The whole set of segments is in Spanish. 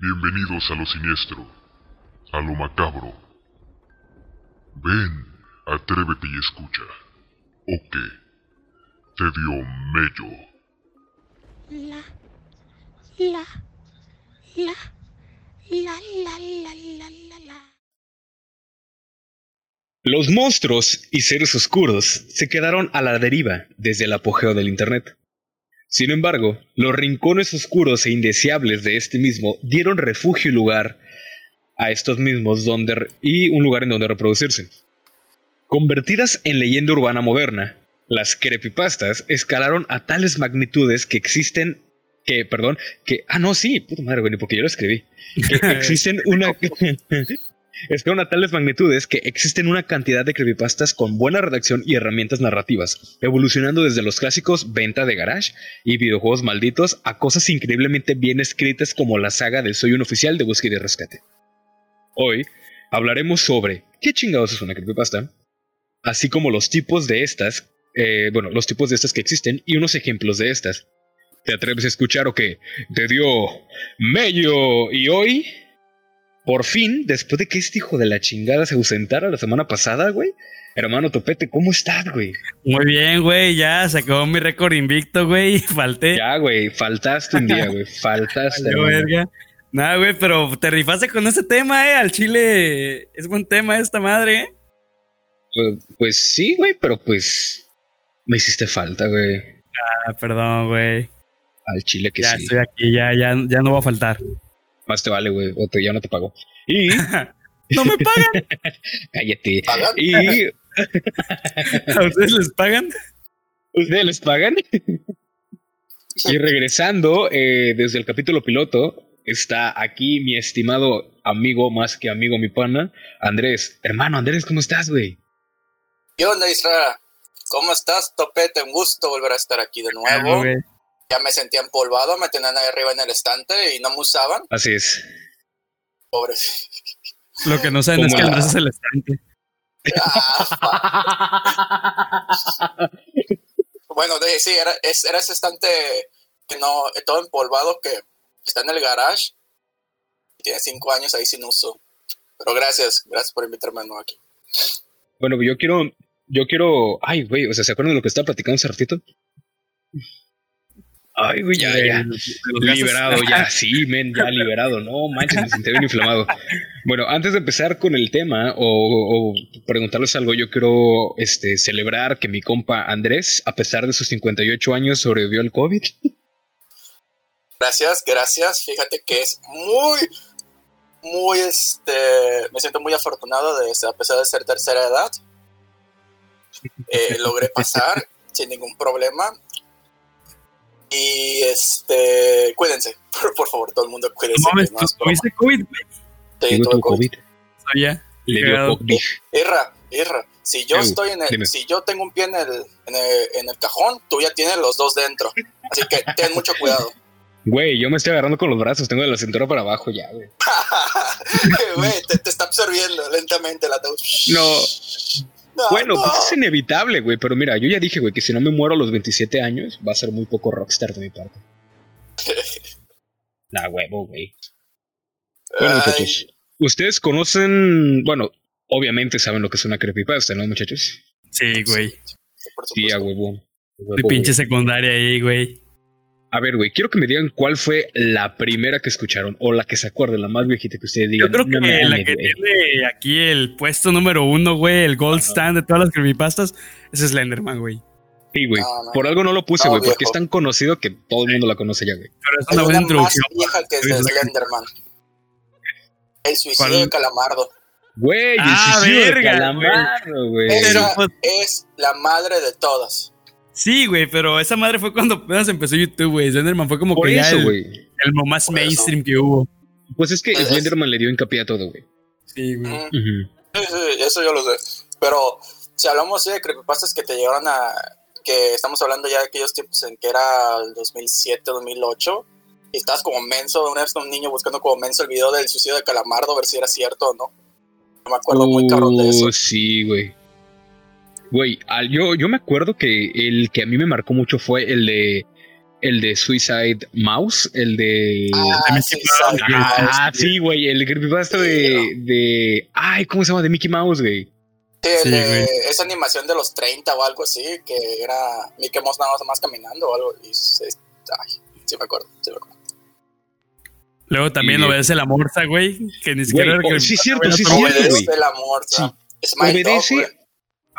Bienvenidos a lo siniestro, a lo macabro. Ven, atrévete y escucha. ¿O qué? Te dio mello. La, la, la, la, la, la, la, la, la. Los monstruos y seres oscuros se quedaron a la deriva desde el apogeo del Internet. Sin embargo, los rincones oscuros e indeseables de este mismo dieron refugio y lugar a estos mismos donde y un lugar en donde reproducirse. Convertidas en leyenda urbana moderna, las creepypastas escalaron a tales magnitudes que existen que, perdón, que, ah, no, sí, puta madre, güey, porque yo lo escribí. Que existen una, escalaron a tales magnitudes que existen una cantidad de creepypastas con buena redacción y herramientas narrativas, evolucionando desde los clásicos venta de garage y videojuegos malditos a cosas increíblemente bien escritas como la saga del Soy un oficial de búsqueda y rescate. Hoy hablaremos sobre qué chingados es una creepypasta, así como los tipos de estas, eh, bueno, los tipos de estas que existen y unos ejemplos de estas. ¿Te atreves a escuchar o qué? Te dio mello y hoy, por fin, después de que este hijo de la chingada se ausentara la semana pasada, güey. Hermano Topete, ¿cómo estás, güey? Muy bien, güey, ya se acabó mi récord invicto, güey, falté. Ya, güey, faltaste un día, güey, faltaste. Hermano. verga. Nada, güey, pero te rifaste con ese tema, eh. Al chile es buen tema esta madre, eh. Pues, pues sí, güey, pero pues me hiciste falta, güey. Ah, perdón, güey. Al chile que Ya sí. estoy aquí, ya, ya, ya no va a faltar. Más te vale, güey, o te, ya no te pago. Y ¿No me pagan? cállate. ¿Pagan? Y ¿A ustedes les pagan? ustedes les pagan. y regresando eh, desde el capítulo piloto, está aquí mi estimado amigo, más que amigo, mi pana, Andrés. Hermano, Andrés, ¿cómo estás, güey? ¿Qué onda, Isra? ¿Cómo estás, Topete? Un gusto volver a estar aquí de nuevo. Ya me sentía empolvado, me tenían ahí arriba en el estante y no me usaban. Así es. Pobres. Lo que no saben es ¿Cómo que Andrés es el estante. Ah, bueno, de, sí, era, es- era ese estante que no, todo empolvado que está en el garage. y Tiene cinco años ahí sin uso. Pero gracias, gracias por invitarme de nuevo aquí. Bueno, yo quiero, yo quiero, ay, güey, o sea, ¿se acuerdan de lo que estaba platicando hace ratito? Ay, güey, ya, ya. Liberado, ya, sí, men, ya liberado. No manches, me sentí bien inflamado. Bueno, antes de empezar con el tema o, o preguntarles algo, yo quiero este, celebrar que mi compa Andrés, a pesar de sus 58 años, sobrevivió al COVID. Gracias, gracias. Fíjate que es muy, muy, este, me siento muy afortunado de, a pesar de ser tercera edad, eh, logré pasar sin ningún problema. Y este, cuídense, por, por favor, todo el mundo cuídense. No mames, que no ¿tú es broma. tuviste COVID, güey? Sí, tuve COVID. Sabía. Le dio. COVID. Irra, Irra, si yo estoy en el, si yo tengo un pie en el, en el, en el cajón, tú ya tienes los dos dentro. Así que ten mucho cuidado. Güey, yo me estoy agarrando con los brazos, tengo de la cintura para abajo ya, güey. Güey, te, te está absorbiendo lentamente la ataúd. No, No, bueno, no. pues es inevitable, güey, pero mira, yo ya dije, güey, que si no me muero a los 27 años, va a ser muy poco rockstar de mi parte. Nah, huevo, güey. Bueno, Ay, muchachos, ustedes conocen, bueno, obviamente saben lo que es una creepypasta, ¿no, muchachos? Sí, güey. Sí, a huevo. Güey. pinche secundaria ahí, güey. A ver, güey, quiero que me digan cuál fue la primera que escucharon o la que se acuerden, la más viejita que ustedes digan. Yo creo que "No mames, la que güey". tiene aquí el puesto número uno, güey, el gold Ajá. stand de todas las creepypastas, es Slenderman, güey. Sí, güey. No, no. Por algo no lo puse, No, güey, porque es tan conocido que todo el mundo la conoce ya, güey. Pero es una buena una más introducción. vieja que es de. Slenderman. El suicidio ¿Cuál? de Calamardo. Güey, el Ah, suicidio de Calamardo, güey. Esa pues- es la madre de todas. Sí, güey, pero esa madre fue cuando apenas empezó YouTube, güey. Slenderman fue como Por que ya eso, el, el más Por mainstream que hubo. Pues es que Es- Slenderman le dio hincapié a todo, güey. Sí, güey. Mm, sí, sí, eso yo lo sé. Pero si hablamos así de creepypastas que te llegaron a... Que estamos hablando ya de aquellos tiempos en que era el 2007, 2008. Y estabas como menso, una vez con un niño buscando como menso el video del suicidio de Calamardo, a ver si era cierto o no. No me acuerdo muy cabrón de eso. Oh, sí, güey. Güey, yo, yo me acuerdo que el que a mí me marcó mucho fue el de el de Suicide Mouse, el de... Ah, Mickey sí, Mouse. Ah, sí, güey, el creepypasta de, de... Ay, ¿cómo se llama? De Mickey Mouse, güey. Sí, el Sí, de- güey. esa animación de los 30 o algo así, que era Mickey Mouse nada más caminando o algo. Y se- ay, sí me acuerdo, sí me acuerdo. Luego también Y- obedece la morsa, güey. Que ni siquiera Güey, era oh, sí, cierto, sí, cierto, güey. El Sí. ¿no? Obedece...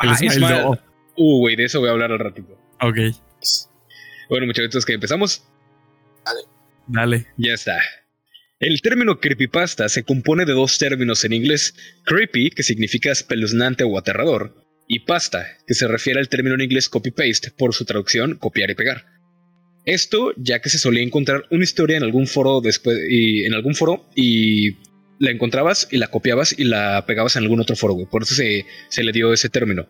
Ah. Uh, güey, de eso voy a hablar al ratito. Ok, Bueno, muchachos, que empezamos. dale. Ya está. El término creepypasta se compone de dos términos en inglés: creepy, que significa espeluznante o aterrador, y pasta, que se refiere al término en inglés copy-paste, por su traducción copiar y pegar. Esto ya que se solía encontrar una historia en algún foro después y en algún foro y la encontrabas y la copiabas y la pegabas en algún otro foro. Por eso se, se le dio ese término.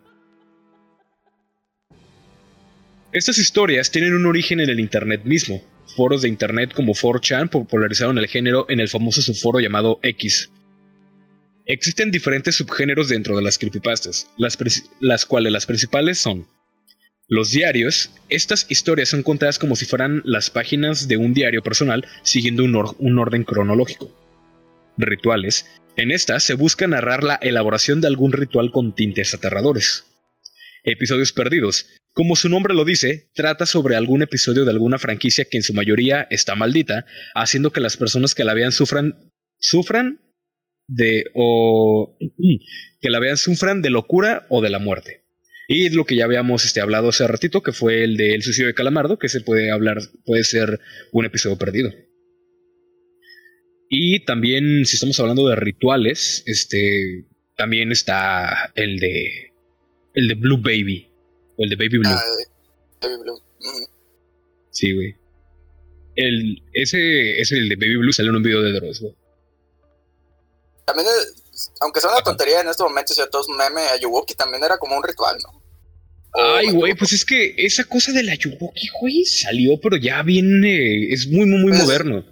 Estas historias tienen un origen en el Internet mismo. Foros de Internet como 4chan popularizaron el género en el famoso subforo llamado X. Existen diferentes subgéneros dentro de las creepypastas, las, cuales las principales son los diarios. Estas historias son contadas como si fueran las páginas de un diario personal siguiendo un orden cronológico. Rituales. En estas se busca narrar la elaboración de algún ritual con tintes aterradores. Episodios perdidos. Como su nombre lo dice, trata sobre algún episodio de alguna franquicia que en su mayoría está maldita, haciendo que las personas que la vean sufran sufran de o que la vean sufran de locura o de la muerte. Y es lo que ya habíamos este, hablado hace ratito, que fue el del suicidio de Calamardo, que se puede hablar, puede ser un episodio perdido. Y también, si estamos hablando de rituales, este, también está el de, el de Blue Baby, o el de Baby Blue. Ah, Baby Blue. Mm. Sí, güey. El, ese es el de Baby Blue, salió en un video de Dross, güey. También, es- aunque sea una tontería en este momento, si a todos meme, Ayuwoki también era como un ritual, ¿no? Ay, güey, pues es que esa cosa de la Yuboki, güey, salió, pero ya viene, es muy, muy, muy Pues- moderno.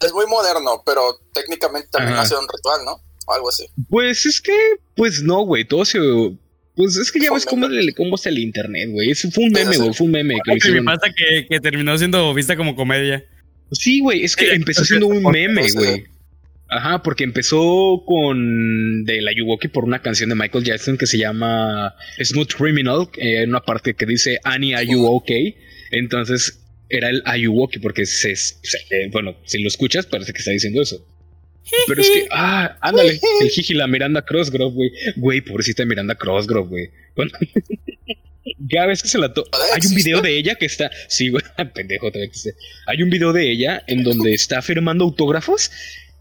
Es muy moderno, pero técnicamente también Ajá. ha sido un ritual, ¿no? O algo así. Pues es que, pues no, güey, todo se... Pues es que ya ves cómo, le- cómo es el internet, güey. Fue un meme, güey, fue un meme que Una hicieron. creepypasta que, que terminó siendo vista como comedia. Sí, güey, es que Sí, empezó siendo un meme, güey. Ajá, porque empezó con de la Yuwoki por una canción de Michael Jackson que se llama Smooth Criminal, eh, en una parte que dice Annie, are you okay? Entonces era el Ayuwoki porque se, se- eh, bueno, si lo escuchas parece que está diciendo eso. Pero es que, ah, ándale, el jiji, la Miranda Crossgrove, güey. Güey, pobrecita Miranda Crossgrove, güey. Bueno, Cada vez que se la to ¿Todavía Hay un video de ella que está. Sí, güey, pendejo. Hay un video de ella en donde está firmando autógrafos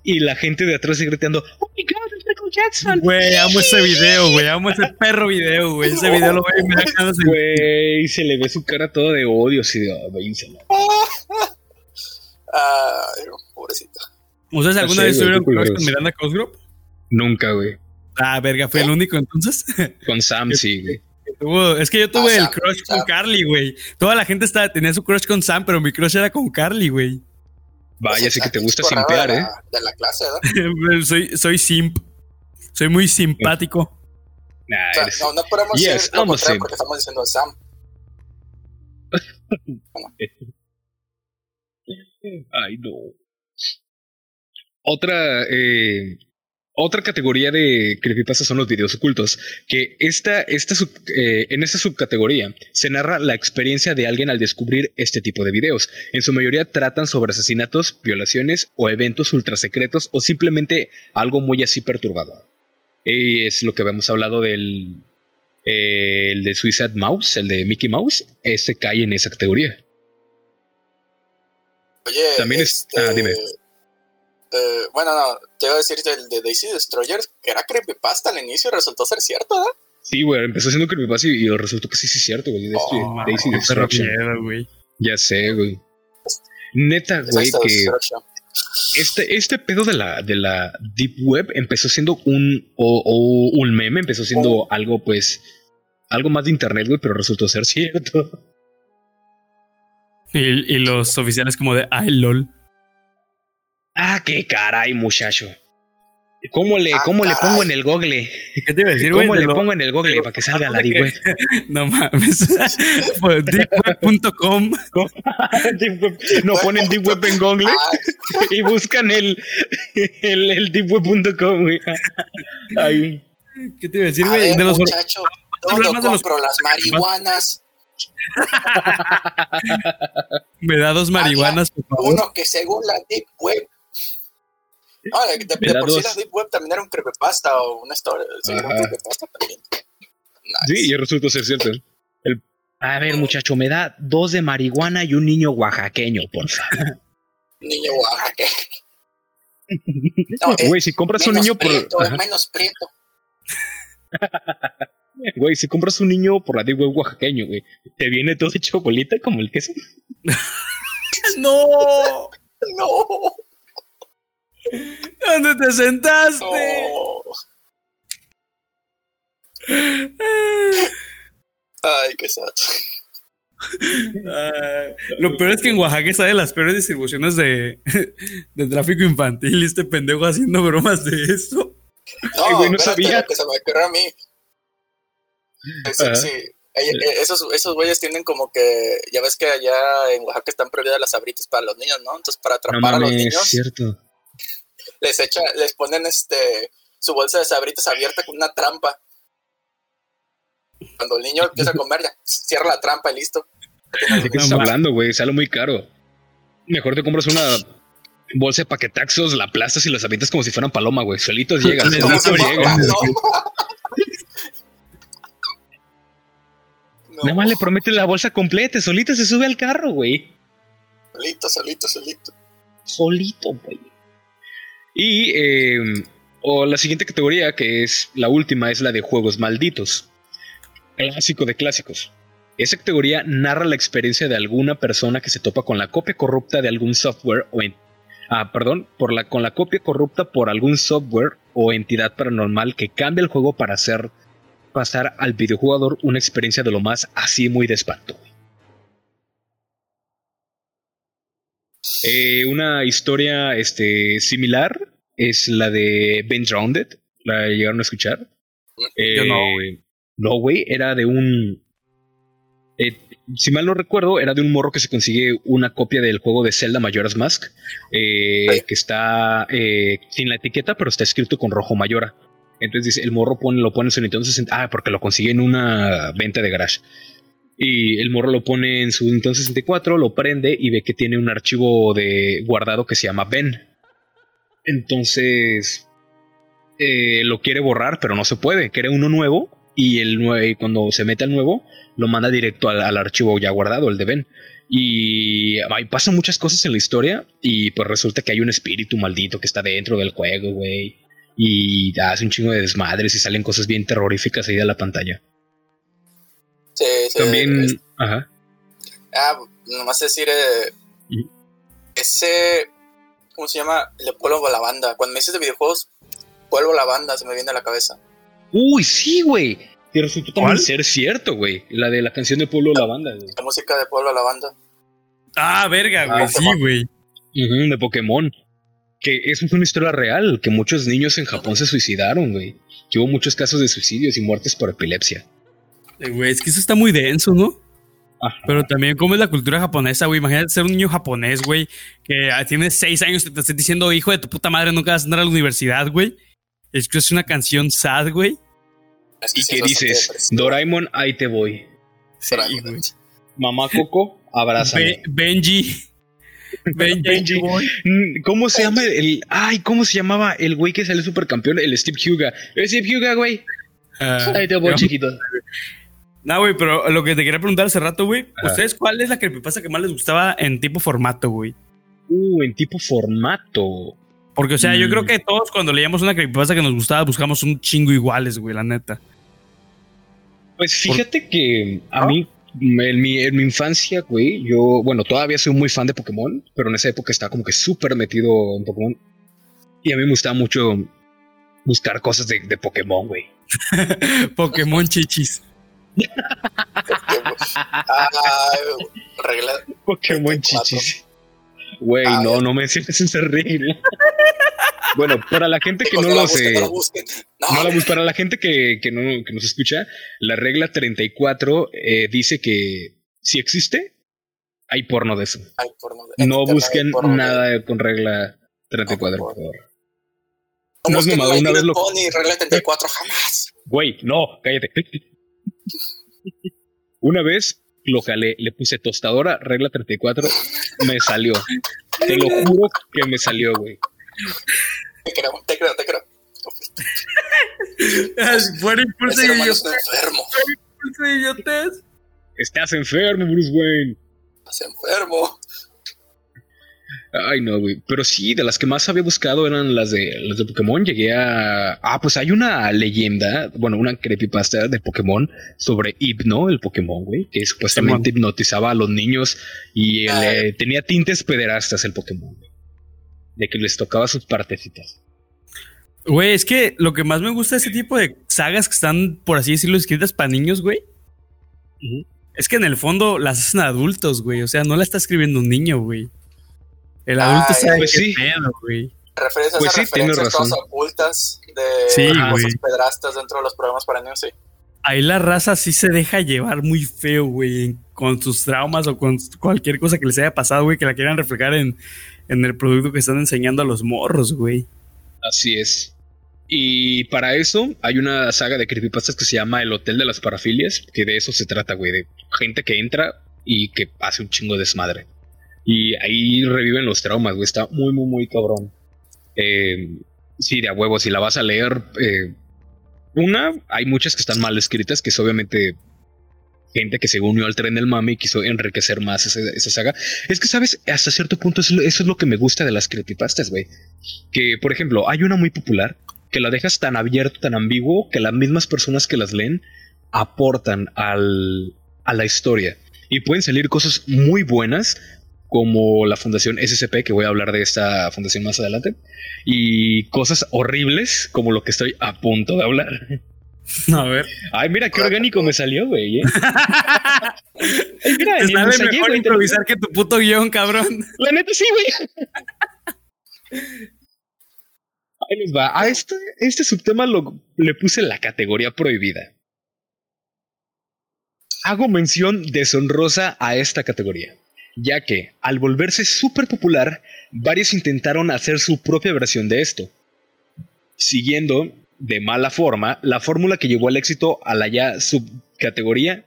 y la gente de atrás sigue gritando: ¡Oh my god, es Michael Jackson! Güey, amo ese video, güey. Amo ese perro video, güey. Ese video lo veo y me da de... Güey, se le ve su cara toda de odio, así de. "Oh, váyansela". Ay, pobrecita. ¿Ustedes alguna sé, vez güey, tuvieron qué crush culeros. con Miranda Cosgrove? Nunca, güey. Ah, verga, fue el único entonces. Con Sam, sí, güey. Es que yo tuve Ah, el Sam, crush con. Carly, güey. Toda la gente estaba, tenía su crush con Sam, pero mi crush era con Carly, güey. Vaya, sí que te gusta simpear, de ¿eh? la- De la clase, ¿verdad? soy, soy simp. Soy muy simpático. Nah, O sea, eres- no, no podemos Yes, decir lo contrario simp. porque estamos diciendo Sam. Ay, no. Otra, eh, otra categoría de creepypasta son los videos ocultos. Que esta, esta sub- eh, en esta subcategoría se narra la experiencia de alguien al descubrir este tipo de videos. En su mayoría tratan sobre asesinatos, violaciones o eventos ultrasecretos o simplemente algo muy así perturbador. Y es lo que habíamos hablado del. eh, el de Suicide Mouse, el de Mickey Mouse. Ese cae en esa categoría. Oye, También es- este, ah, dime. Eh, bueno, no, te iba a decir del de Daisy Destroyer, que era creepypasta al inicio y resultó ser cierto, ¿verdad? Sí, güey, empezó siendo creepypasta y, y resultó que sí, sí es cierto, güey. Daisy, Oh, Daisy güey. Ya sé, güey. Neta, Esa güey, que este, este pedo de la, de la Deep Web empezó siendo un, o, o un meme, empezó siendo Oh. algo, pues, algo más de internet, güey, pero resultó ser cierto. Y, y los oficiales como de, ay, lol. Ah, qué caray, muchacho. ¿Cómo le, Ah, cómo le pongo en el google? ¿Qué te iba a decir, güey? ¿Cómo le lo- pongo en el google para que salga la deep web? No mames. Pues, deepweb.com. Deep web. No ponen deep web en google Ah, y buscan el, el, el deepweb.com, güey. Ay, ¿Qué te iba a decir, güey? De los muchacho, ¿dónde más de los- compro las marihuanas? me da dos marihuanas, por favor. Uno que según la Deep Web. No, de, de- Me de da por sí dos. la Deep Web también era un creepypasta o una historia. Sí, era un Ajá. creepypasta también. Nice. sí, y resultó ser cierto. El- a ver, muchacho, me da dos de marihuana y un niño oaxaqueño, por favor. Niño Oaxaca. No, es Güey, si compras un niño por. prieto, menos prieto. Güey, si compras un niño por la deep web oaxaqueño, güey, te viene todo hecho bolita como el queso. ¡No! No, ¿Dónde te sentaste? Ay, qué sad. Ah, lo peor es que en Oaxaca está de las peores distribuciones de, de tráfico infantil y este pendejo haciendo bromas de eso. No, Ay, güey, no espérate, sabía. que se me ocurrió a mí. Sí, sí. Eh, eh, Esos, esos güeyes tienen como que, ya ves que allá en Oaxaca están prohibidas las abritas para los niños, ¿no? Entonces para No atrapar a los niños, cierto. Les echa, les ponen este su bolsa de sabritas abierta con una trampa. Cuando el niño empieza a comer, ya cierra la trampa y listo. ¿De qué estás hablando, güey? Sale muy caro. Mejor te compras una bolsa de paquetaxos, la aplastas y las avientas como si fueran paloma, güey. Solitos llegan, No, solitos no, llegan. No. No. Nada más le prometes la bolsa completa, solito se sube al carro, güey. Solito, solito, solito. Solito, güey. Y eh, o la siguiente categoría, que es la última, es la de juegos malditos. Clásico de clásicos. Esa categoría narra la experiencia de alguna persona que se topa con la copia corrupta de algún software o ah, perdón, por la, con la copia corrupta por algún software o entidad paranormal que cambia el juego para hacer pasar al videojugador una experiencia de lo más así muy de espanto. Eh, una historia este, similar es la de Ben Drowned. ¿La llegaron a escuchar? Yo no, Eh, No, güey, era de un. eh, si mal no recuerdo, era de un morro que se consigue una copia del juego de Zelda Majora's Mask. Que está sin la etiqueta, pero está escrito con rojo Mayora. Entonces dice, el morro pone, lo pone en su Nintendo 60. Ah, porque lo consigue en una venta de garage. Y el morro lo pone en su Nintendo 64, lo prende y ve que tiene un archivo de guardado que se llama Ben. Entonces eh, lo quiere borrar, pero no se puede. Quiere uno nuevo y el cuando se mete al nuevo lo manda directo al, al archivo ya guardado, el de Ben. Y ahí pasan muchas cosas en la historia y pues resulta que hay un espíritu maldito que está dentro del juego, güey. Y hace un chingo de desmadres y salen cosas bien terroríficas ahí de la pantalla. Sí, sí. También, es- ajá. Ah, nomás decir, eh, ese, ¿cómo se llama? El de Pueblo la banda. Cuando me dices de videojuegos, Pueblo la banda se me viene a la cabeza. Uy, sí, güey. Y resultó también ser cierto, güey. La de la canción de Pueblo de la Banda, güey. La música de Pueblo la banda. Ah, verga, güey. Ah, sí, güey. De Pokémon. Que es una historia real, que muchos niños en Japón se suicidaron, güey. Que hubo muchos casos de suicidios y muertes por epilepsia. Eh, Güey, es que eso está muy denso, ¿no? Ajá. Pero también, ¿cómo es la cultura japonesa, güey? Imagínate ser un niño japonés, güey, que ah, tiene seis años y te estás diciendo, hijo de tu puta madre, nunca vas a entrar a la universidad, güey. Es que es una canción sad, güey. Es que Y sí que dices. Doraemon, ahí te voy. Sí, güey. Mamá Coco, abrázame. Be- Benji. Benji. Mm, ¿Cómo se llama el. Ay, ¿cómo se llamaba el güey que salió supercampeón? El Steve Huga. El Steve Huga, güey. Ah, Ahí te voy, chiquito. No, güey, pero lo que te quería preguntar hace rato, güey. ¿Ustedes cuál es la creepypasta que más les gustaba en tipo formato, güey? Uh, en tipo formato. Porque, o sea, yo Mm. creo que todos cuando leíamos una creepypasta que nos gustaba buscamos un chingo iguales, güey, la neta. Pues fíjate que a ¿No? mí, en mi, en mi infancia, güey, yo, bueno, todavía soy muy fan de Pokémon, pero en esa época estaba como que súper metido en Pokémon. Y a mí me gustaba mucho buscar cosas de, de Pokémon, güey. Pokémon chichis. Ah, regla. Pokémon 24. chichis. Güey, Ah, no, no menciones esa regla. bueno, para la gente que no lo busquen, sé, no la para la gente que, que no que nos escucha, la regla 34 eh, dice que si existe, hay porno de eso. hay porno de- No busquen porno de- nada con regla 34, No, por favor. No no es My una vez lo- Pony, regla 34, jamás. Güey, no, cállate. Una vez lo jalé, le puse tostadora, regla 34, me salió. Te lo juro que me salió, güey. Te creo, te creo, te creo. Fuera impulso de idiotez. enfermo. impulso de idiotez. Estás enfermo, Bruce Wayne. Estás enfermo. Ay, no, güey. Pero sí, de las que más había buscado eran las de las de Pokémon. Llegué a. Ah, pues hay una leyenda, bueno, una creepypasta de Pokémon sobre Hypno, el Pokémon, güey, que supuestamente hipnotizaba a los niños y Ah. le- tenía tintes pederastas el Pokémon, güey. De que les tocaba sus partecitas. Güey, es que lo que más me gusta de ese tipo de sagas que están, por así decirlo, escritas para niños, güey, es que en el fondo las hacen adultos, güey. O sea, no la está escribiendo un niño, güey. El adulto sabe pues qué sí. pedo, güey. Referencias a Pues sí, tienes referencias todas ocultas de Sí, cosas pedrastas dentro de los programas para niños, sí. Ahí la raza sí se deja llevar muy feo, güey, con sus traumas o con cualquier cosa que les haya pasado, güey, que la quieran reflejar en, en el producto que están enseñando a los morros, güey. Así es. Y para eso hay una saga de creepypastas que se llama El Hotel de las Parafilias, que de eso se trata, güey, de gente que entra y que hace un chingo de desmadre. Y ahí reviven los traumas, güey, está muy, muy, muy cabrón. Eh, sí, de a huevo, si la vas a leer, eh, una, hay muchas que están mal escritas, que es obviamente gente que se unió al tren del mame y quiso enriquecer más esa, esa saga. Es que, ¿sabes? Hasta cierto punto eso es lo que me gusta de las creepypastas, güey que, por ejemplo, hay una muy popular que la dejas tan abierto, tan ambiguo, que las mismas personas que las leen aportan al, a la historia. Y pueden salir cosas muy buenas, como la Fundación SCP, que voy a hablar de esta fundación más adelante, y cosas horribles, como lo que estoy a punto de hablar. A ver. Ay, mira qué orgánico me salió, güey. ¿eh? Ay, mira, Te ensayé, mejor improvisar que tu puto guion, cabrón. La neta sí, güey. Ahí les va. A este, este subtema lo, le puse la categoría prohibida. Hago mención deshonrosa a esta categoría, ya que al volverse súper popular, varios intentaron hacer su propia versión de esto, siguiendo de mala forma la fórmula que llevó al éxito a la ya subcategoría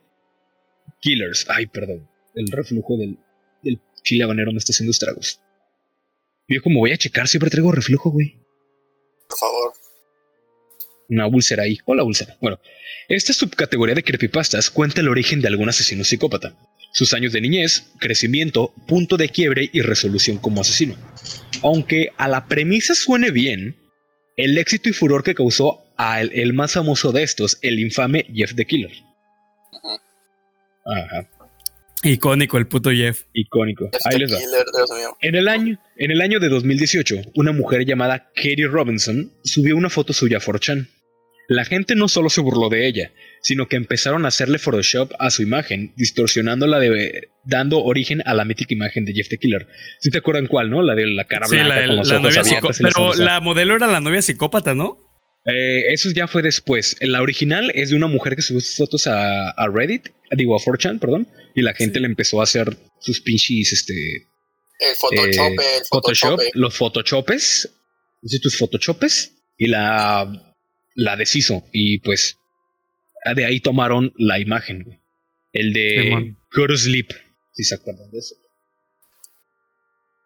Killers. Ay, perdón, el reflujo del, del chile habanero me está haciendo estragos. Yo como voy a checar, siempre traigo reflujo, güey. Por favor. Una úlcera ahí. Hola, úlcera. Bueno, esta subcategoría de creepypastas cuenta el origen de algún asesino psicópata, sus años de niñez, crecimiento, punto de quiebre y resolución como asesino. Aunque a la premisa suene bien, el éxito y furor que causó a el, el más famoso de estos, el infame Jeff the Killer. Ajá, Icónico el puto Jeff. icónico. Ahí les va. killer, Dios mío. En el, año, en el año de 2018, una mujer llamada Katie Robinson subió una foto suya a 4chan. La gente no solo se burló de ella, sino que empezaron a hacerle Photoshop a su imagen, distorsionándola de, dando origen a la mítica imagen de Jeff the Killer. ¿Sí te acuerdan cuál, no? La de la cara Sí, blanca la, con los la ojos novia abiertos Pero la modelo era la novia psicópata, ¿no? Eh, eso ya fue después. La original es de una mujer que subió sus fotos a, a Reddit, digo a 4chan, perdón, y la gente le empezó a hacer sus pinches, este, El Photoshop, eh, el Photoshop, Photoshop. los Photoshopes, tus Photoshopes y la, la deshizo. Y pues de ahí tomaron la imagen, güey. El de. Go to Sleep, si se acuerdan de eso.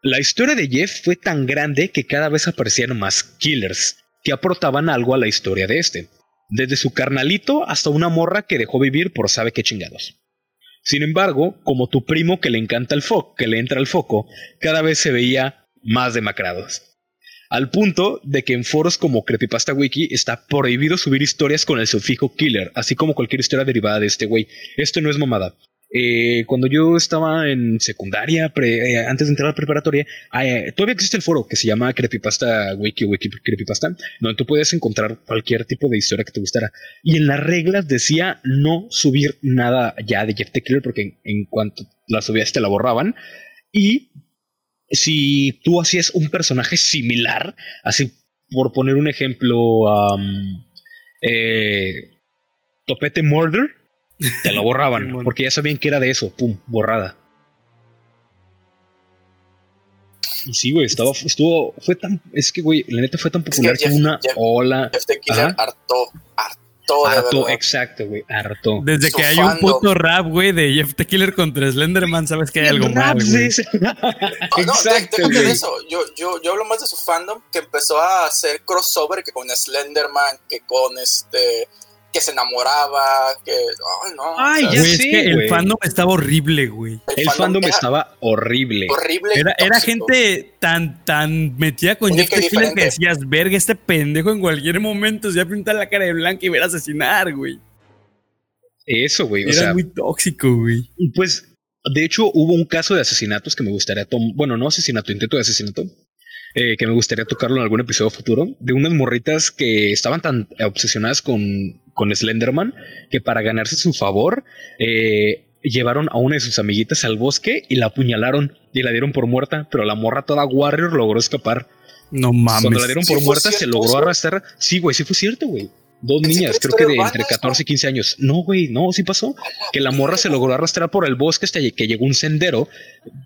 La historia de Jeff fue tan grande que cada vez aparecían más killers que aportaban algo a la historia de este. Desde su carnalito hasta una morra que dejó vivir por sabe qué chingados. Sin embargo, como tu primo que le encanta el foco, que le entra el foco, cada vez se veía más demacrados. Al punto de que en foros como Creepypasta Wiki está prohibido subir historias con el sufijo killer, así como cualquier historia derivada de este güey. Esto no es mamada. Eh, cuando yo estaba en secundaria, eh, antes de entrar a la preparatoria, eh, todavía existe el foro que se llama Creepypasta Wiki, Wiki Creepypasta, donde tú puedes encontrar cualquier tipo de historia que te gustara. Y en las reglas decía no subir nada ya de Jeff the Killer, porque en, en cuanto la subías te la borraban. Y si tú hacías un personaje similar, así por poner un ejemplo, eh, Topete Murder, te lo borraban, porque ya sabían que era de eso, pum, borrada. Y sí, güey, estaba, estuvo, fue tan, es que, güey, la neta fue tan popular que Jeff- hubo una Jeff- ola, Jeff the Killer Ajá. hartó, hartó harto, verdad. exacto, güey, harto. Desde Su que hay un puto rap, güey, de Jeff the Killer contra Slenderman, sabes que hay algo güey. de ese- No, no, Exacto, déjame de eso. Yo, yo, yo hablo más de su fandom que empezó a hacer crossover que con Slenderman, que con este, que se enamoraba, que, ay no. Ay, o sea, ya es que el fandom estaba horrible, güey. El fandom estaba horrible. horrible. Era, era gente tan, tan metida con Jeff Killer que decías, verga, este pendejo en cualquier momento se va a pintar la cara de blanca y ver a asesinar, güey. Eso, güey. O Era sea, muy tóxico, güey. pues, de hecho, hubo un caso de asesinatos que me gustaría tomar. Bueno, no asesinato, intento de asesinato. Eh, que me gustaría tocarlo en algún episodio futuro. De unas morritas que estaban tan obsesionadas con, con Slenderman que para ganarse su favor eh, llevaron a una de sus amiguitas al bosque y la apuñalaron y la dieron por muerta. Pero la morra toda warrior logró escapar. No Cuando mames. la dieron ¿Sí por muerta, se logró arrastrar. Sí, güey, sí fue cierto, güey. Dos niñas, creo que de entre urbana, 14 y 15 años. No, güey, no, sí pasó. Que la morra se logró arrastrar por el bosque hasta que llegó un sendero.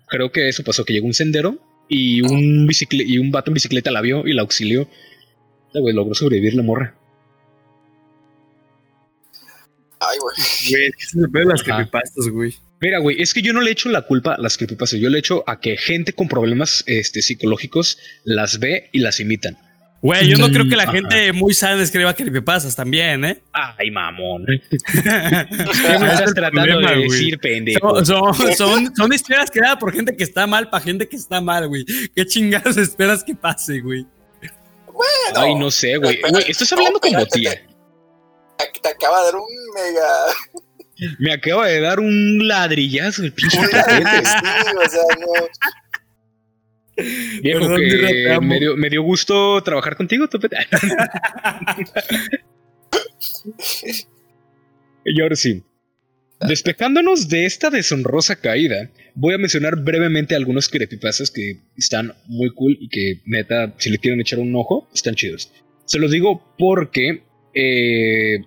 Creo que eso pasó, que llegó un sendero y un, bicicle y un vato en bicicleta la vio y la auxilió. Ya, güey, logró sobrevivir la morra. Ay, güey. Güey, es que se me pegan las Ajá. creepypastas, güey. Mira, güey, es que yo no le echo la culpa a las creepypastas. Yo le echo a que gente con problemas este, psicológicos las ve y las imitan. Güey, yo no creo que la gente muy sana escriba creepypastas también, ¿eh? Ay, mamón. ¿Qué ¿Qué me estás tratando de decir, pendejo? Son, son, son, son historias creadas por gente que está mal para gente que está mal, güey. ¿Qué chingados esperas que pase, güey? Bueno, Ay, no sé, güey. estás hablando no, como tía. te, te acaba de dar un mega. Me acaba de dar un ladrillazo el pinche sí, o sea, no. Viejo Perdón, que me dio, me dio gusto trabajar contigo, Topete. y ahora sí. Despejándonos de esta deshonrosa caída, voy a mencionar brevemente algunos creepypastas que están muy cool y que, neta, si le quieren echar un ojo, están chidos. Se los digo porque eh,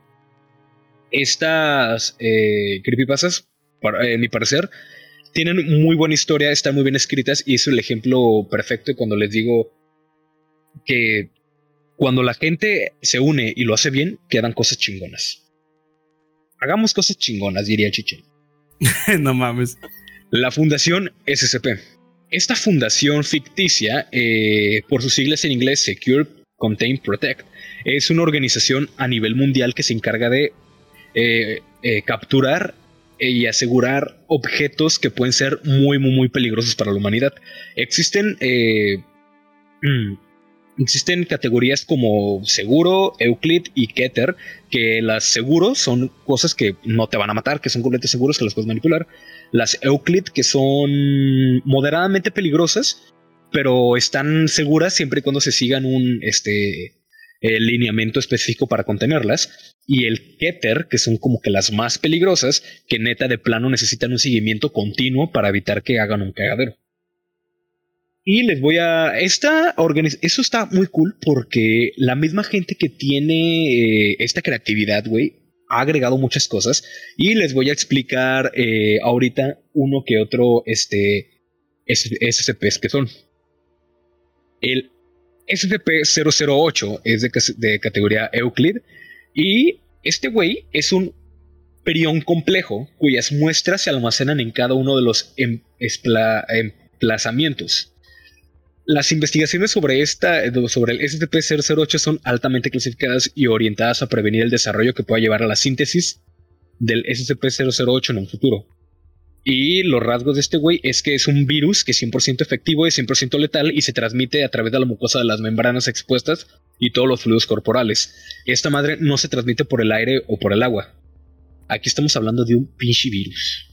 estas eh, creepypastas, para, en mi parecer, tienen muy buena historia, están muy bien escritas y es el ejemplo perfecto cuando les digo que cuando la gente se une y lo hace bien, quedan cosas chingonas. Hagamos cosas chingonas, diría Chichen. no mames. La Fundación SCP. Esta fundación ficticia, eh, por sus siglas en inglés Secure, Contain, Protect, es una organización a nivel mundial que se encarga de eh, eh, capturar y asegurar objetos que pueden ser muy, muy, muy peligrosos para la humanidad. Existen, eh, mm, existen categorías como seguro, Euclid y Keter, que las seguros son cosas que no te van a matar, que son completamente seguros, que las puedes manipular. Las Euclid, que son moderadamente peligrosas, pero están seguras siempre y cuando se sigan un este, el lineamiento específico para contenerlas. Y el Keter, que son como que las más peligrosas, que neta de plano necesitan un seguimiento continuo para evitar que hagan un cagadero. Y les voy a. Esta Eso está muy cool porque la misma gente que tiene eh, esta creatividad, güey, ha agregado muchas cosas. Y les voy a explicar eh, ahorita uno que otro este, SCPs que son. El SCP-008 es de, categoría Euclid. Y este güey es un perión complejo cuyas muestras se almacenan en cada uno de los em- emplazamientos. Las investigaciones sobre, esta, sobre el SCP-008 son altamente clasificadas y orientadas a prevenir el desarrollo que pueda llevar a la síntesis del SCP-008 en un futuro. Y los rasgos de este güey es que es un virus que es 100% efectivo, es 100% letal y se transmite a través de la mucosa de las membranas expuestas y todos los fluidos corporales. Esta madre no se transmite por el aire o por el agua. Aquí estamos hablando de un pinche virus.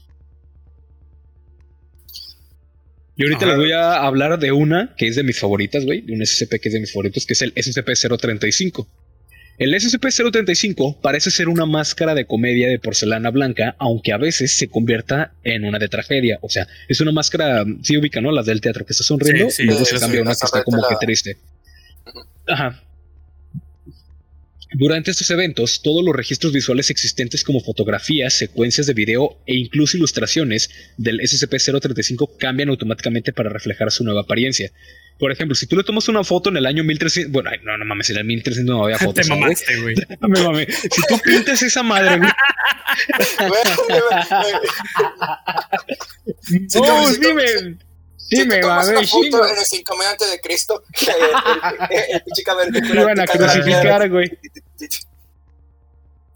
Y ahorita les voy a hablar de una que es de mis favoritas, güey, de un SCP que es de mis favoritos, que es el SCP-035. El SCP-035 parece ser una máscara de comedia de porcelana blanca, aunque a veces se convierta en una de tragedia. O sea, es una máscara, sí ubica, ¿no? Las del teatro, que está sonriendo Sí, sí, y luego se cambia una que está como la- que triste. Ajá. Durante estos eventos, todos los registros visuales existentes como fotografías, secuencias de video e incluso ilustraciones del SCP-035 cambian automáticamente para reflejar su nueva apariencia. Por ejemplo, si tú le tomas una foto en el año 1300, bueno, no, no mames, en el 1300 no había Te fotos. ¿sabes? mamaste, güey. No me mame. Si tú pintas esa madre, güey. No, dime. Tú tomas mame, una foto en el antes de Cristo, Te iban a crucificar, güey.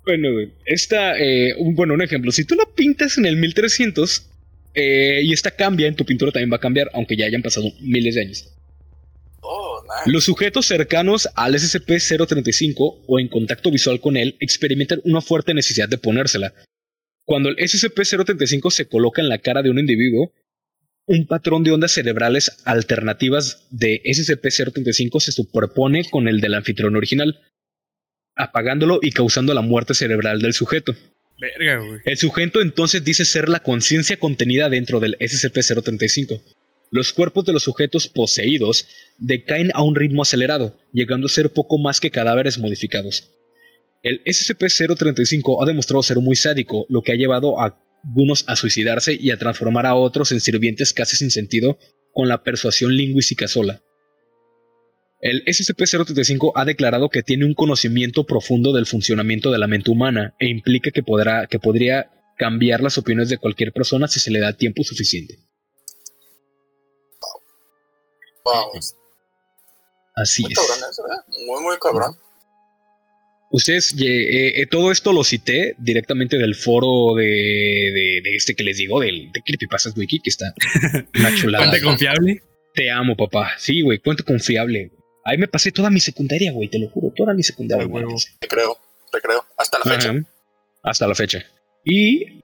Bueno, güey, esta, eh, un, bueno, un ejemplo, si tú la pintas en el 1300 eh, y esta cambia, en tu pintura también va a cambiar, aunque ya hayan pasado miles de años. Oh, nice. Los sujetos cercanos al SCP-035 o en contacto visual con él experimentan una fuerte necesidad de ponérsela. Cuando el SCP-035 se coloca en la cara de un individuo, un patrón de ondas cerebrales alternativas de SCP-035 se superpone con el del anfitrión original, apagándolo y causando la muerte cerebral del sujeto. Verga, güey. El sujeto entonces dice ser la conciencia contenida dentro del SCP-035. Los cuerpos de los sujetos poseídos decaen a un ritmo acelerado, llegando a ser poco más que cadáveres modificados. El SCP-035 ha demostrado ser muy sádico, lo que ha llevado a algunos a suicidarse y a transformar a otros en sirvientes casi sin sentido con la persuasión lingüística sola. El SCP-035 ha declarado que tiene un conocimiento profundo del funcionamiento de la mente humana e implica que, podrá, que podría cambiar las opiniones de cualquier persona si se le da tiempo suficiente. Wow. Así Muy es. cabrón eso, ¿verdad? Muy, muy cabrón. Ustedes, eh, eh, todo esto lo cité directamente del foro de, de, de este que les digo, del de Creepypastas Wiki, que está una chulada. Fuente confiable. Te amo, papá. Sí, güey, cuento confiable. Ahí me pasé toda mi secundaria, güey, te lo juro, toda mi secundaria. Huevo. Te creo, te creo. Hasta la fecha. Ajá. Hasta la fecha. Y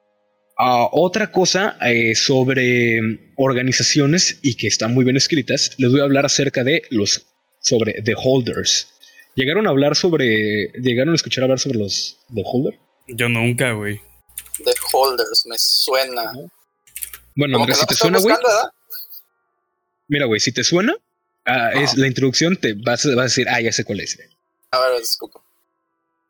ah, otra cosa eh, sobre organizaciones y que están muy bien escritas, les voy a hablar acerca de los sobre The Holders. ¿Llegaron a hablar sobre. ¿Llegaron a escuchar hablar sobre los The Holder? Yo nunca, güey. The Holders, me suena. Bueno, Andrés, si te suena, güey. Mira, güey, si te suena, ah, es Ajá. la introducción, te vas, a- vas a decir, ah, ya sé cuál es. A ver, disculpa.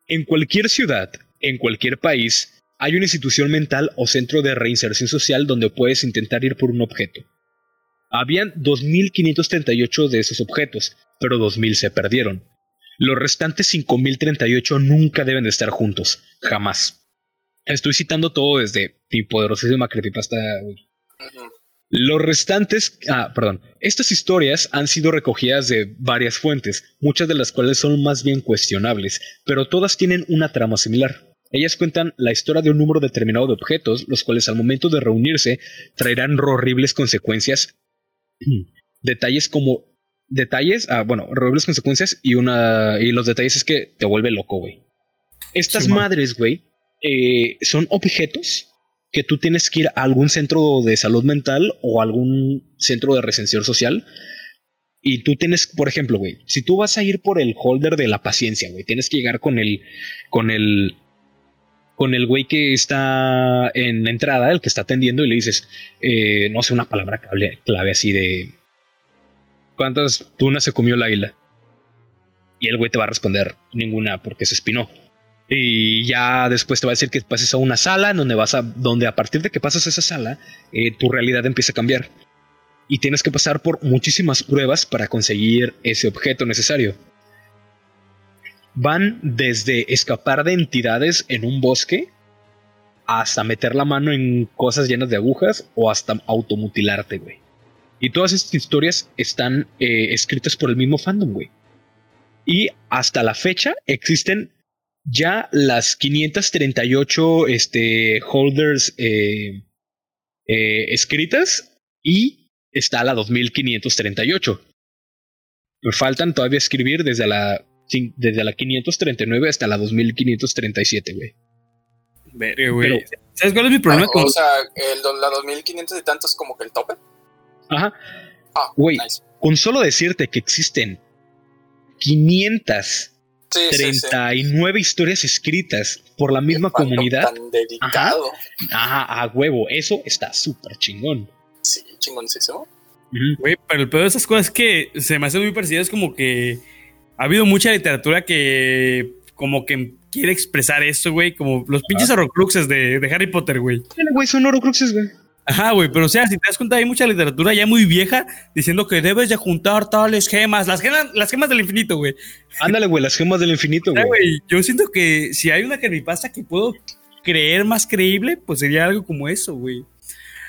En cualquier ciudad, en cualquier país, hay una institución mental o centro de reinserción social donde puedes intentar ir por un objeto. Habían 2.538 de esos objetos, pero 2.000 se perdieron. Los restantes 5.038 nunca deben de estar juntos, jamás. Estoy citando todo desde mi poderosísima creepypasta. Los restantes, ah, perdón, estas historias han sido recogidas de varias fuentes, muchas de las cuales son más bien cuestionables, pero todas tienen una trama similar. Ellas cuentan la historia de un número determinado de objetos, los cuales al momento de reunirse traerán horribles consecuencias. Detalles como detalles, ah, bueno, horribles consecuencias y una y los detalles es que te vuelve loco, güey. Estas madres, güey, eh, son objetos que tú tienes que ir a algún centro de salud mental o algún centro de recensión social. Y tú tienes, por ejemplo, güey, si tú vas a ir por el holder de la paciencia, güey, tienes que llegar con el, con el, con el güey que está en la entrada, el que está atendiendo, y le dices, eh, no sé, una palabra clave, clave así de, ¿cuántas tunas se comió la águila? Y el güey te va a responder, ninguna, porque se espinó. Y ya después te va a decir que pases a una sala donde vas a, donde a partir de que pasas a esa sala, eh, tu realidad empieza a cambiar. Y tienes que pasar por muchísimas pruebas para conseguir ese objeto necesario. Van desde escapar de entidades en un bosque hasta meter la mano en cosas llenas de agujas o hasta automutilarte, güey. Y todas estas historias están eh, escritas por el mismo fandom, güey. Y hasta la fecha existen ya las 538 este, holders eh, eh, escritas y está la 2538. Me faltan todavía escribir desde la, desde la 539 hasta la 2537, güey. Verga, güey. Pero- ¿Sabes cuál es mi problema Ah, con O sea, el, la 2500 y tantos como que el tope. Ajá. Ah, Güey. nice. Con solo decirte que existen 500 Sí, sí, sí. 39 historias escritas por la misma Qué comunidad. Tan dedicado. Ajá, a huevo. Eso está súper chingón. Sí, chingoncísimo. Ujú. Güey, pero el peor de esas cosas es que se me hace muy parecido. Es como que ha habido mucha literatura que como que quiere expresar esto, güey. Como los pinches horrocruxes de, de Harry Potter, güey. Güey, son horocruxes, güey. Ajá, güey, pero o sea, si te das cuenta, hay mucha literatura ya muy vieja diciendo que debes de juntar tales gemas, las gemas, las gemas del infinito, güey. Ándale, güey, las gemas del infinito, güey. güey, yo siento que si hay una creepypasta que puedo creer más creíble, pues sería algo como eso, güey.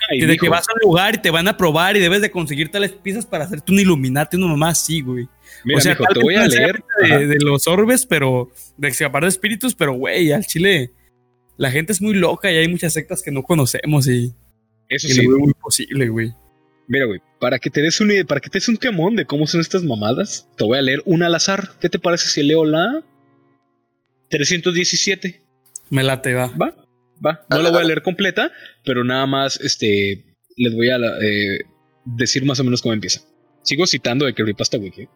Ay, Que de que vas a un lugar y te van a probar y debes de conseguir tales piezas para hacerte un Illuminati, una mamá así, güey. Mira, o sea, mijo, te voy a leer. De, de los orbes, pero de escapar de espíritus, pero güey, al chile la gente es muy loca y hay muchas sectas que no conocemos y, Eso y sí. lo veo muy posible, güey. Mira, güey, para que te des un para que te des un quemón de cómo son estas mamadas, te voy a leer una al azar. ¿Qué te parece si leo la 317? Me late, va. ¿Va? Va. No la voy a leer completa, pero nada más este les voy a eh, decir más o menos cómo empieza. Sigo citando de Creepypasta Wiki.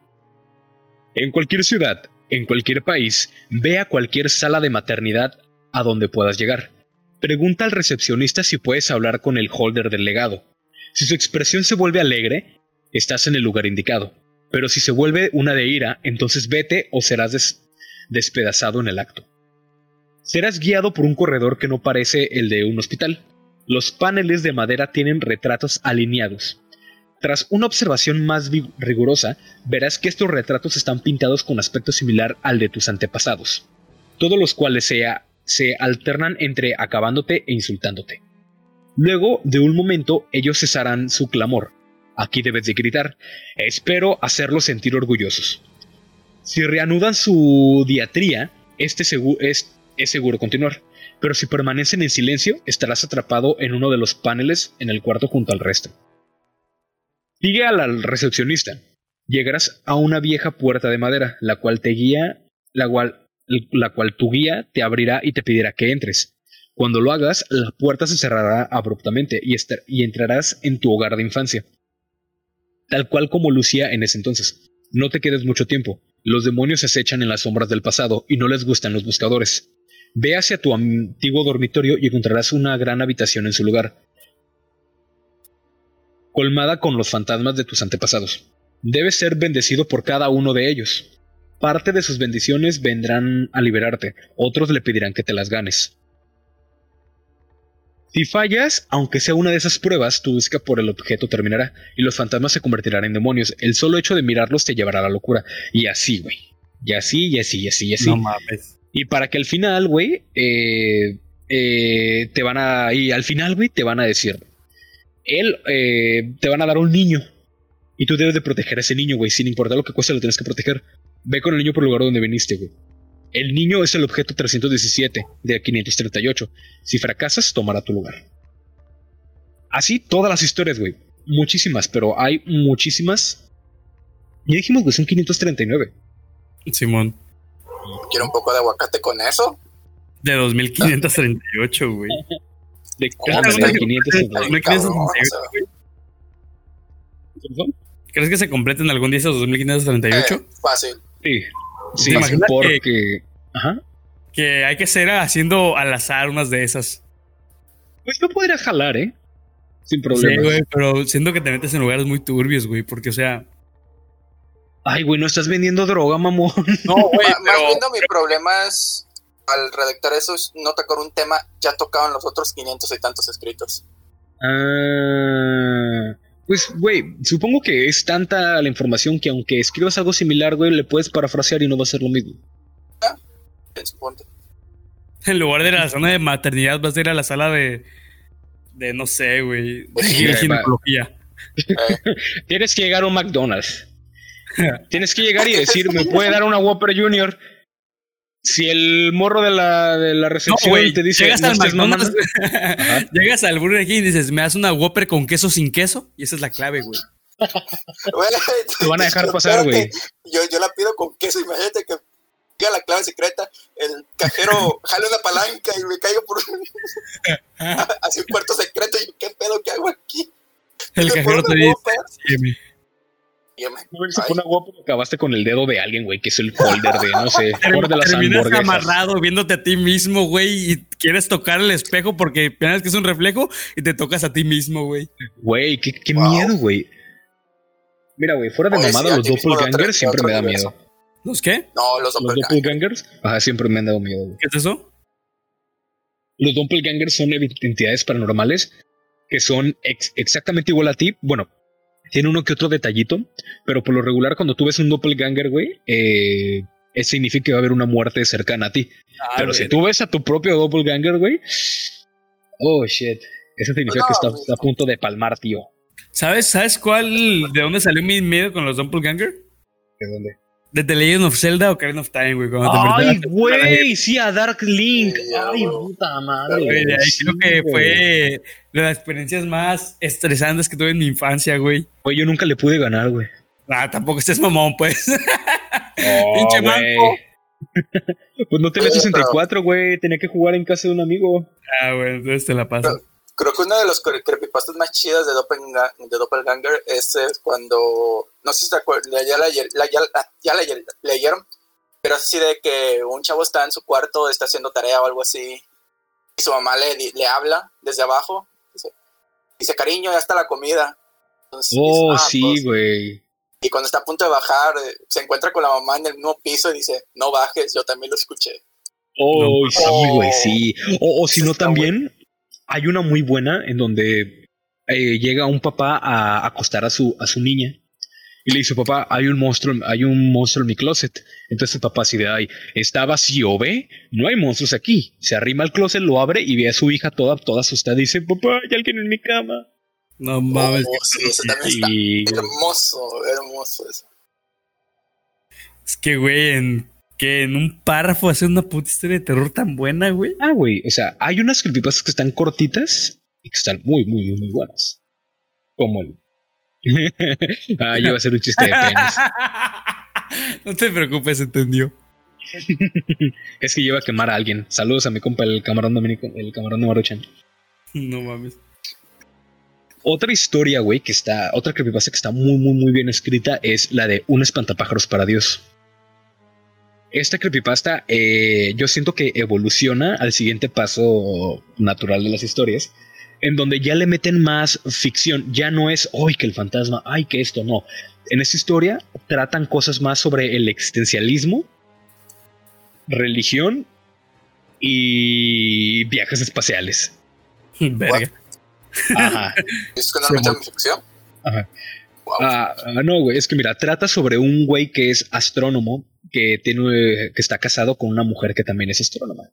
En cualquier ciudad, en cualquier país, ve a cualquier sala de maternidad a donde puedas llegar. Pregunta al recepcionista si puedes hablar con el holder del legado. Si su expresión se vuelve alegre, estás en el lugar indicado. Pero si se vuelve una de ira, entonces vete o serás des- despedazado en el acto. Serás guiado por un corredor que no parece el de un hospital. Los paneles de madera tienen retratos alineados. Tras una observación más rigurosa, verás que estos retratos están pintados con aspecto similar al de tus antepasados, todos los cuales se, se alternan entre acabándote e insultándote. Luego, de un momento, ellos cesarán su clamor. Aquí debes de gritar. Espero hacerlos sentir orgullosos. Si reanudan su diatría, este es, es seguro continuar. Pero si permanecen en silencio, estarás atrapado en uno de los paneles en el cuarto junto al resto. Sigue al recepcionista. Llegarás a una vieja puerta de madera, la cual te guía, la cual, la cual tu guía te abrirá y te pedirá que entres. Cuando lo hagas, la puerta se cerrará abruptamente y, y entrarás en tu hogar de infancia. Tal cual como lucía en ese entonces. No te quedes mucho tiempo. Los demonios se acechan en las sombras del pasado y no les gustan los buscadores. Ve hacia tu antiguo dormitorio y encontrarás una gran habitación en su lugar, colmada con los fantasmas de tus antepasados. Debes ser bendecido por cada uno de ellos. Parte de sus bendiciones vendrán a liberarte, otros le pedirán que te las ganes. Si fallas, aunque sea una de esas pruebas, tu búsqueda por el objeto terminará y los fantasmas se convertirán en demonios. El solo hecho de mirarlos te llevará a la locura. Y así, güey. Y así, y así, y así, y así. No mames. Y para que al final, güey, eh, eh, te van a. Y al final, güey, te van a decir. Él, eh, te van a dar un niño. Y tú debes de proteger a ese niño, güey. Sin importar lo que cueste, lo tienes que proteger. Ve con el niño por el lugar donde viniste, güey. El niño es el objeto 317 de 538. Si fracasas, tomará tu lugar. Así todas las historias, güey. Muchísimas, pero hay muchísimas. Ya dijimos, güey, son 539. Simón. Quiero un poco de aguacate con eso. De 2538, güey. De, ándale, está de bien. 539. Ay, cabrón, 2538, güey. ¿Perdón? ¿Crees que se completen algún día esos 2538? Eh, fácil. Sí, sí, ¿Te imaginas porque... Ajá. Que hay que ser haciendo al azar unas de esas. Pues yo podría jalar, ¿eh? Sin Sí, problema. güey, pero siento que te metes en lugares muy turbios, güey, porque, o sea... Ay, güey, no estás vendiendo droga, mamón. No, güey, Ma- Más viendo mi problema es al redactar eso es no tocar un tema ya tocado en los otros 500 y tantos escritos. Ah, pues, güey, supongo que es tanta la información que aunque escribas algo similar, güey, le puedes parafrasear y no va a ser lo mismo. En su punto. En lugar de ir a la zona de maternidad, vas a ir a la sala de... De, no sé, güey. De ginecología. Eh, Tienes que llegar a un McDonald's. Tienes que llegar y decir, ¿me puede dar una Whopper Junior? Si el morro de la, de la No, recepción güey, te dice, llegas "No al McDonald's, mamando". Ajá. llegas al Burger King y dices, me das una Whopper con queso sin queso, y esa es la clave, güey. Te van a dejar pasar, güey. Yo, yo la pido con queso. Imagínate que diga la clave secreta. El cajero jale una palanca y me caigo por así un cuarto secreto. Y yo, ¿qué pedo que hago aquí? El ¿Le cajero te dice, yo me, se pone guapo que acabaste con el dedo de alguien, güey, que es el holder de, no sé, holder de las Terminas hamburguesas. amarrado viéndote a ti mismo, güey, y quieres tocar el espejo porque piensas que es un reflejo y te tocas a ti mismo, güey. Güey, qué, qué Wow. miedo, güey. Mira, güey, fuera de Oye, mamada, sí, los otro- doppelgangers de siempre otro me da universo. miedo. ¿Los qué? no, los Los doppelgangers. doppelgangers, ajá, siempre me han dado miedo, güey. ¿Qué es eso? Los doppelgangers son entidades paranormales que son ex- exactamente igual a ti. Bueno, tiene uno que otro detallito, pero por lo regular cuando tú ves un doppelganger, güey, eh, eso significa que va a haber una muerte cercana a ti. pero si tú ves a tu propio doppelganger, güey, oh shit, eso significa No, que está a punto de palmar, tío. ¿Sabes, ¿Sabes cuál? ¿De dónde salió mi miedo con los Doppelganger? ¿De dónde? ¿De The Legend of Zelda o Ocarina of Time, güey? Ay, güey, sí, a Dark Link. Sí, Ay, güey. puta madre. Güey, de ahí sí, creo que güey. fue de las experiencias más estresantes que tuve en mi infancia, güey. Güey, yo nunca le pude ganar, güey. Ah, tampoco estés mamón, pues. Oh, Pinche güey. manco. Pues no tenía Oye, 64, güey. Tenía que jugar en casa de un amigo. Ah, bueno, entonces te la paso. Creo que uno de los cre- creepypastas más chidas de, Doppelga- de Doppelganger es eh, cuando, no sé si te acuerdas, ya, la, la- ya, la- ya la leyeron, pero es así de que un chavo está en su cuarto, está haciendo tarea o algo así, y su mamá le, le habla desde abajo, dice, dice, cariño, ya está la comida. Entonces, Oh, dice, "Ah, sí, pues", güey. y cuando está a punto de bajar, eh, se encuentra con la mamá en el mismo piso y dice, no bajes, yo también lo escuché. Oh, No. sí, güey, sí. O, o si no, también hay una muy buena en donde eh, llega un papá a acostar a su, a su niña. Y le dice, papá, hay un monstruo, hay un monstruo en mi closet. Entonces el papá así de, ay, está vacío, ¿ve? No hay monstruos aquí. Se arrima al closet, lo abre y ve a su hija toda, toda asustada. Y dice, papá, hay alguien en mi cama. No mames. Oh, Y, hermoso, hermoso eso. Es que, güey, en, que en un párrafo hacer una puta historia de terror tan buena, güey. Ah, güey, o sea, hay unas creepypastas que están cortitas y que están muy, muy, muy buenas. Como el. Ah, iba a ser un chiste de penes. no te preocupes, entendió. es que lleva a quemar a alguien. Saludos a mi compa, el camarón dominico, el camarón Maruchan. No mames. Otra historia, güey, que está, otra creepypasta que está muy, muy, muy bien escrita es la de Un espantapájaros para Dios. Esta creepypasta, eh, yo siento que evoluciona al siguiente paso natural de las historias, en donde ya le meten más ficción. Ya no es, ¡ay, que el fantasma! ¡ay, que esto! No. En esta historia tratan cosas más sobre el existencialismo, religión y viajes espaciales. Verga. Ajá. ¿Es que no me Simón. mi ficción? Ajá. Wow. Ah, ah, no, güey, es que mira, trata sobre un güey que es astrónomo, que tiene, que está casado con una mujer que también es astrónoma.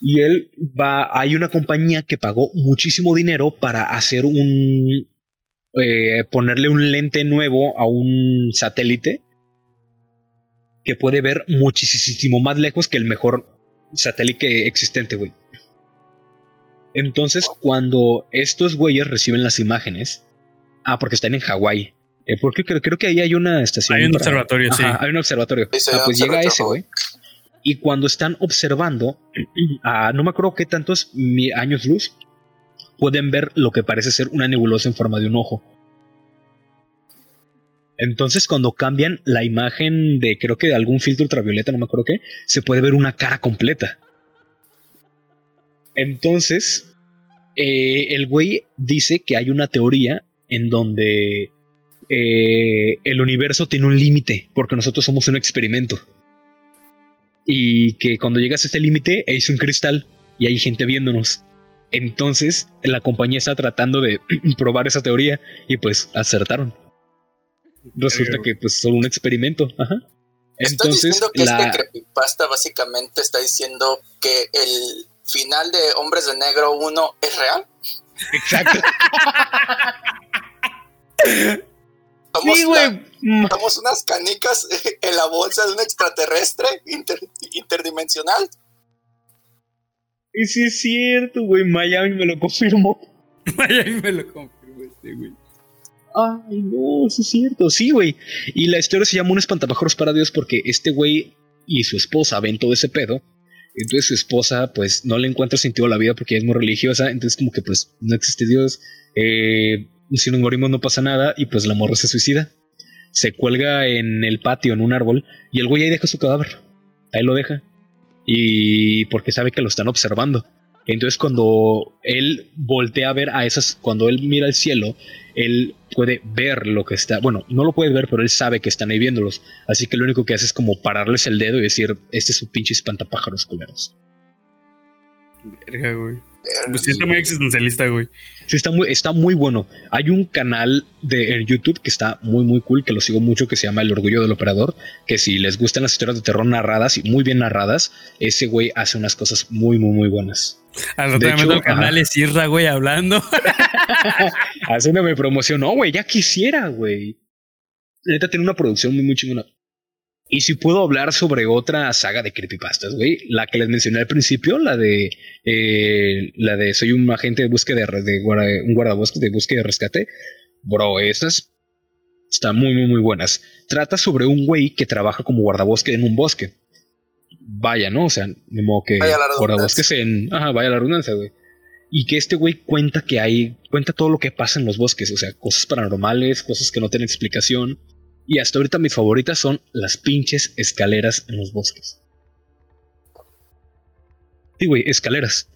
Y él va, hay una compañía que pagó muchísimo dinero para hacer un, eh, ponerle un lente nuevo a un satélite que puede ver muchísimo más lejos que el mejor satélite existente, güey. Entonces, cuando estos güeyes reciben las imágenes, ah, porque están en Hawái, eh, porque creo, creo que ahí hay una estación. Hay un para- observatorio, sí. Hay un observatorio. Sí, Ah, pues llega ese, güey. Y cuando están observando, a no me acuerdo qué tantos años luz, pueden ver lo que parece ser una nebulosa en forma de un ojo. Entonces, cuando cambian la imagen de, creo que de algún filtro ultravioleta, no me acuerdo qué, se puede ver una cara completa. Entonces, eh, el güey dice que hay una teoría en donde eh, el universo tiene un límite, porque nosotros somos un experimento. Y que cuando llegas a este límite es un cristal y hay gente viéndonos. Entonces, la compañía está tratando de probar esa teoría y pues acertaron. Resulta Verga, que pues solo un experimento. Ajá. Estoy Entonces, diciendo que la... este creepypasta básicamente está diciendo que el final de Hombres de Negro 1 es real. Exacto. Sí, güey. Mm, somos unas canicas en la bolsa de un extraterrestre inter- interdimensional. Y sí es cierto, güey. Miami me lo confirmó. Y me lo confirmó este, güey. Ay, no, sí es cierto. Sí, güey. Y la historia se llama Un espantapájaros para Dios porque este güey y su esposa ven todo ese pedo. Entonces su esposa, pues, no le encuentra sentido a la vida porque ella es muy religiosa. Entonces, como que, pues, no existe Dios. Eh, si nos morimos no pasa nada. Y pues la morra se suicida. Se cuelga en el patio, en un árbol, y el güey ahí deja su cadáver. Ahí lo deja. Y porque sabe que lo están observando. Entonces cuando él voltea a ver a esas, cuando él mira al cielo, él puede ver lo que está, bueno, no lo puede ver, pero él sabe que están ahí viéndolos. Así que lo único que hace es como pararles el dedo y decir, este es un pinche espantapájaros culeros. Verga, güey. Pues sí está muy existencialista, güey. Sí, está muy, está muy bueno. Hay un canal de en YouTube que está muy, muy cool, que lo sigo mucho, que se llama El Orgullo del Operador. Que si les gustan las historias de terror narradas y muy bien narradas, ese güey hace unas cosas muy, muy, muy buenas. Al otro hecho, el canal es Irra, güey, hablando. Haciéndome promoción. No, güey, ya quisiera, güey. Neta tiene una producción muy, muy chingona. Y si puedo hablar sobre otra saga de creepypastas, güey, la que les mencioné al principio, la de eh, la de soy un agente de búsqueda de, de guarda- un guardabosques de búsqueda y rescate, bro, esas están muy, muy, muy buenas. Trata sobre un güey que trabaja como guardabosque en un bosque. Vaya, ¿no? O sea, de modo que Vaya guardabosques en. Ajá, vaya la redundancia, güey. Y que este güey cuenta que hay, cuenta todo lo que pasa en los bosques, o sea, cosas paranormales, cosas que no tienen explicación. Y hasta ahorita mis favoritas son las pinches escaleras en los bosques. Sí, güey, escaleras.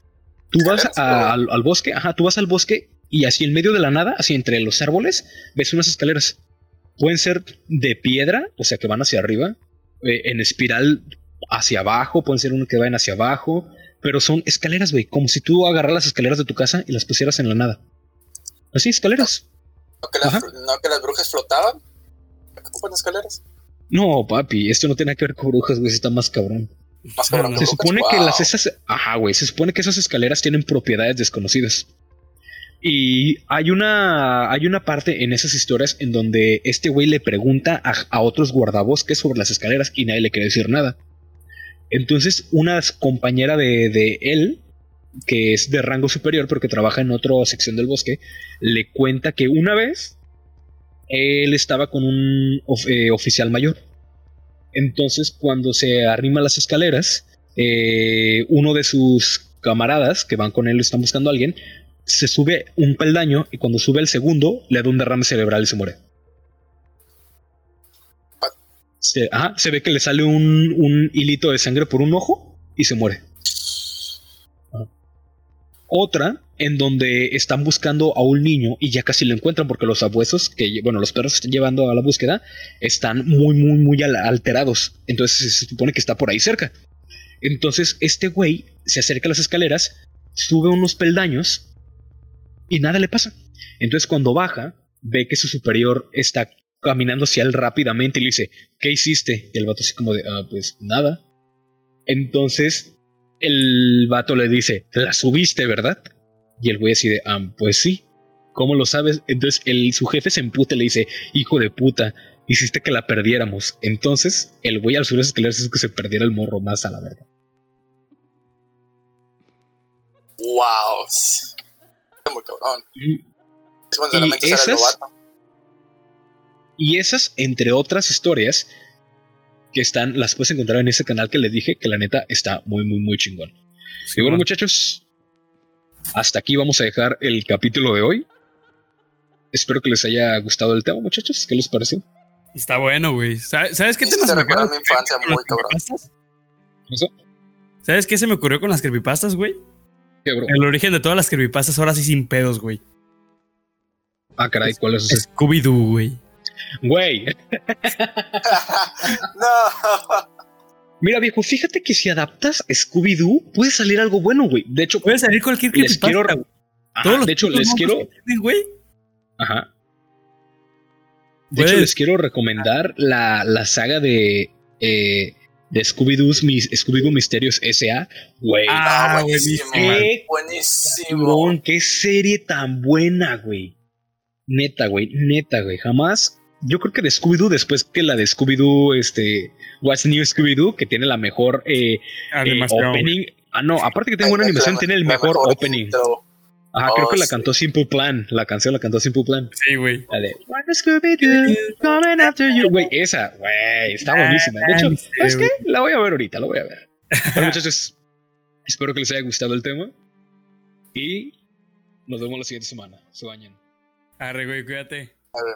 Tú vas a- al, al bosque, ajá, tú vas al bosque y así en medio de la nada, así entre los árboles, ves unas escaleras. Pueden ser de piedra, o sea, que van hacia arriba, eh, en espiral hacia abajo, pueden ser uno que vayan hacia abajo, pero son escaleras, güey, como si tú agarraras las escaleras de tu casa y las pusieras en la nada. Así, escaleras. ¿No que, las, Ajá. no que las brujas flotaban? ¿Para qué ocupan escaleras? No, papi, esto no tiene nada que ver con brujas, güey, está más cabrón. Más cabrón no. Se brujas. supone que Wow. las esas, ajá, güey, se supone que esas escaleras tienen propiedades desconocidas. Y hay una, hay una parte en esas historias en donde este güey le pregunta a, a otros guardabosques sobre las escaleras y nadie le quiere decir nada. Entonces, una compañera de, de él, que es de rango superior, pero que trabaja en otra sección del bosque, le cuenta que una vez él estaba con un of- eh, oficial mayor. Entonces, cuando se arrima a las escaleras, eh, uno de sus camaradas que van con él, están buscando a alguien, se sube un peldaño y cuando sube el segundo, le da un derrame cerebral y se muere. Se, ajá, se ve que le sale un, un hilito de sangre por un ojo y se muere. Otra en donde están buscando a un niño y ya casi lo encuentran porque los abuesos, que bueno, los perros están llevando a la búsqueda, están muy, muy, muy al- alterados. Entonces se supone que está por ahí cerca. Entonces este güey se acerca a las escaleras, sube unos peldaños y nada le pasa. Entonces cuando baja, ve que su superior está caminando hacia él rápidamente y le dice, ¿qué hiciste? Y el vato así como de, "Ah, pues nada. Entonces el vato le dice, la subiste, ¿verdad? Y el güey así de, "Ah, pues sí. ¿Cómo lo sabes? Entonces el, su jefe se emputa y le dice, hijo de puta, hiciste que la perdiéramos. Entonces el güey al subir las escaleras hizo que se perdiera el morro más a la verga. Wow. Muy cabrón. Y- Es esas-. Y esas, entre otras historias, que están, las puedes encontrar en ese canal que les dije, que la neta está muy, muy, muy chingón. y bueno, muchachos, hasta aquí vamos a dejar el capítulo de hoy. Espero que les haya gustado el tema, muchachos. ¿Qué les pareció? Está bueno, güey. ¿Sabes qué Sí, temas te me mi infancia con muy las cabrón. creepypastas? ¿Eso? ¿Sabes qué se me ocurrió con las creepypastas, güey? ¿Qué, bro? El origen de todas las creepypastas ahora sí sin pedos, güey. Ah, caray, ¿cuál es ese? Scooby-Doo, güey. Güey, no. mira, viejo, fíjate que si adaptas Scooby-Doo, puede salir algo bueno, güey. De hecho, Puede salir cualquier les creepypasta. quiero. güey. Ajá, Todos los de hecho, les quiero. que tienen, güey. Ajá. De hecho, Puedes- les quiero recomendar la, la saga de, eh, de Scooby-Doo mis, Scooby Misterios S.A. Güey, Ah, Ah, buenísimo. qué Buenísimo. qué serie tan buena, güey. Neta, güey, neta, güey. Jamás. Yo creo que de Scooby-Doo, después que la de Scooby-Doo, este. What's New Scooby-Doo, que tiene la mejor eh, eh, Animación. opening. Ah, no, aparte que tiene buena animación, la- tiene el mejor opening. intro. Ajá, creo Oh, que la sí. cantó Simple Plan. La canción la cantó Simple Plan. Sí, güey. Scooby-Doo coming after you. Güey, esa, güey, está buenísima. De hecho, ¿sabes qué? La voy a ver ahorita, la voy a ver. Bueno, muchachos, espero que les haya gustado el tema. Y nos vemos la siguiente semana. Se bañan. Arre, güey, cuídate. A ver,